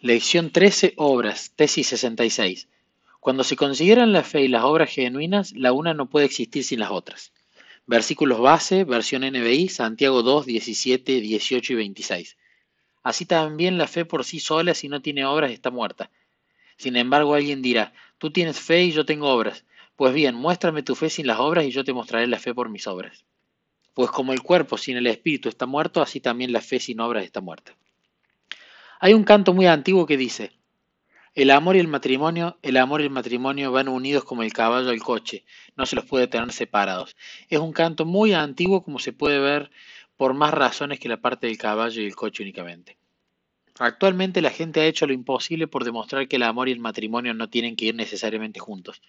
Lección 13, Obras, tesis 66. Cuando se consideran la fe y las obras genuinas, la una no puede existir sin las otras. Versículos base, versión NBI, Santiago 2, 17, 18 y 26. Así también la fe por sí sola, si no tiene obras, está muerta. Sin embargo, alguien dirá, tú tienes fe y yo tengo obras. Pues bien, muéstrame tu fe sin las obras y yo te mostraré la fe por mis obras. Pues como el cuerpo sin el espíritu está muerto, así también la fe sin obras está muerta. Hay un canto muy antiguo que dice, el amor y el matrimonio, el amor y el matrimonio van unidos como el caballo al coche, no se los puede tener separados. Es un canto muy antiguo como se puede ver por más razones que la parte del caballo y el coche únicamente. Actualmente la gente ha hecho lo imposible por demostrar que el amor y el matrimonio no tienen que ir necesariamente juntos.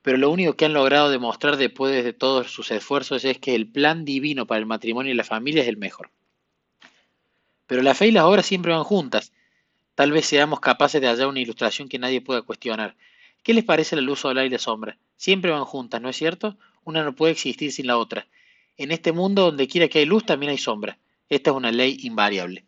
Pero lo único que han logrado demostrar después de todos sus esfuerzos es que el plan divino para el matrimonio y la familia es el mejor. Pero la fe y las obras siempre van juntas. Tal vez seamos capaces de hallar una ilustración que nadie pueda cuestionar. ¿Qué les parece la luz solar y la sombra? Siempre van juntas, ¿no es cierto? Una no puede existir sin la otra. En este mundo, donde quiera que hay luz, también hay sombra. Esta es una ley invariable.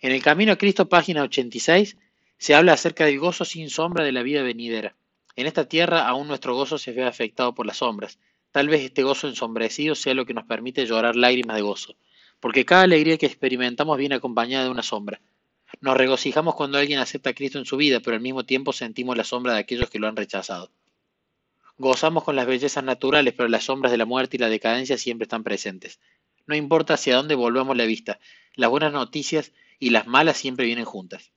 En el Camino a Cristo, página 86, se habla acerca del gozo sin sombra de la vida venidera. En esta tierra aún nuestro gozo se ve afectado por las sombras. Tal vez este gozo ensombrecido sea lo que nos permite llorar lágrimas de gozo porque cada alegría que experimentamos viene acompañada de una sombra. Nos regocijamos cuando alguien acepta a Cristo en su vida, pero al mismo tiempo sentimos la sombra de aquellos que lo han rechazado. Gozamos con las bellezas naturales, pero las sombras de la muerte y la decadencia siempre están presentes. No importa hacia dónde volvamos la vista, las buenas noticias y las malas siempre vienen juntas.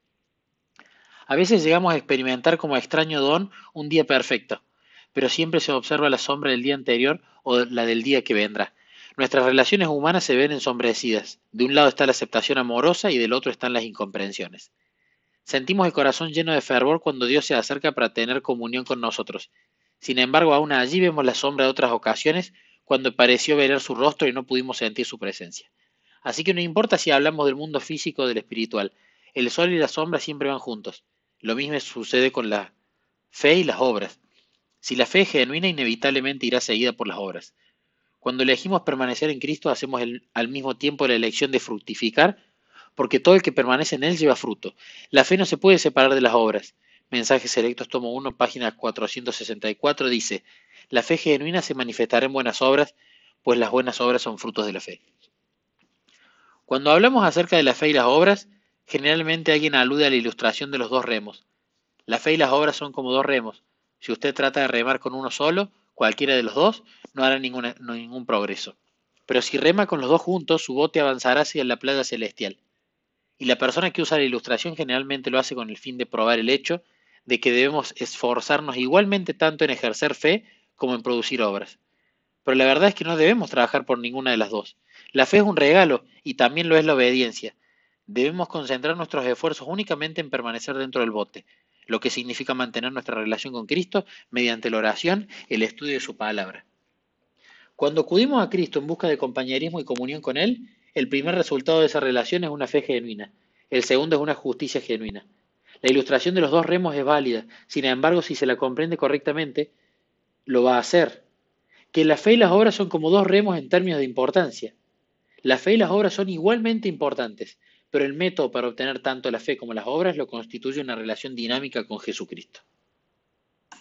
A veces llegamos a experimentar como extraño don un día perfecto, pero siempre se observa la sombra del día anterior o la del día que vendrá. Nuestras relaciones humanas se ven ensombrecidas. De un lado está la aceptación amorosa y del otro están las incomprensiones. Sentimos el corazón lleno de fervor cuando Dios se acerca para tener comunión con nosotros. Sin embargo, aún allí vemos la sombra de otras ocasiones cuando pareció ver su rostro y no pudimos sentir su presencia. Así que no importa si hablamos del mundo físico o del espiritual, el sol y la sombra siempre van juntos. Lo mismo sucede con la fe y las obras. Si la fe es genuina, inevitablemente irá seguida por las obras. Cuando elegimos permanecer en Cristo, hacemos al mismo tiempo la elección de fructificar, porque todo el que permanece en Él lleva fruto. La fe no se puede separar de las obras. Mensajes Selectos, tomo 1, página 464, dice, la fe genuina se manifestará en buenas obras, pues las buenas obras son frutos de la fe. Cuando hablamos acerca de la fe y las obras, generalmente alguien alude a la ilustración de los dos remos. La fe y las obras son como dos remos. Si usted trata de remar con uno solo, cualquiera de los dos, no hará ningún progreso. Pero si rema con los dos juntos, su bote avanzará hacia la playa celestial. Y la persona que usa la ilustración generalmente lo hace con el fin de probar el hecho de que debemos esforzarnos igualmente tanto en ejercer fe como en producir obras. Pero la verdad es que no debemos trabajar por ninguna de las dos. La fe es un regalo y también lo es la obediencia. Debemos concentrar nuestros esfuerzos únicamente en permanecer dentro del bote, lo que significa mantener nuestra relación con Cristo mediante la oración, el estudio de su palabra. Cuando acudimos a Cristo en busca de compañerismo y comunión con Él, el primer resultado de esa relación es una fe genuina, el segundo es una justicia genuina. La ilustración de los dos remos es válida, sin embargo, si se la comprende correctamente, lo va a hacer. Que la fe y las obras son como dos remos en términos de importancia. La fe y las obras son igualmente importantes, pero el método para obtener tanto la fe como las obras lo constituye una relación dinámica con Jesucristo.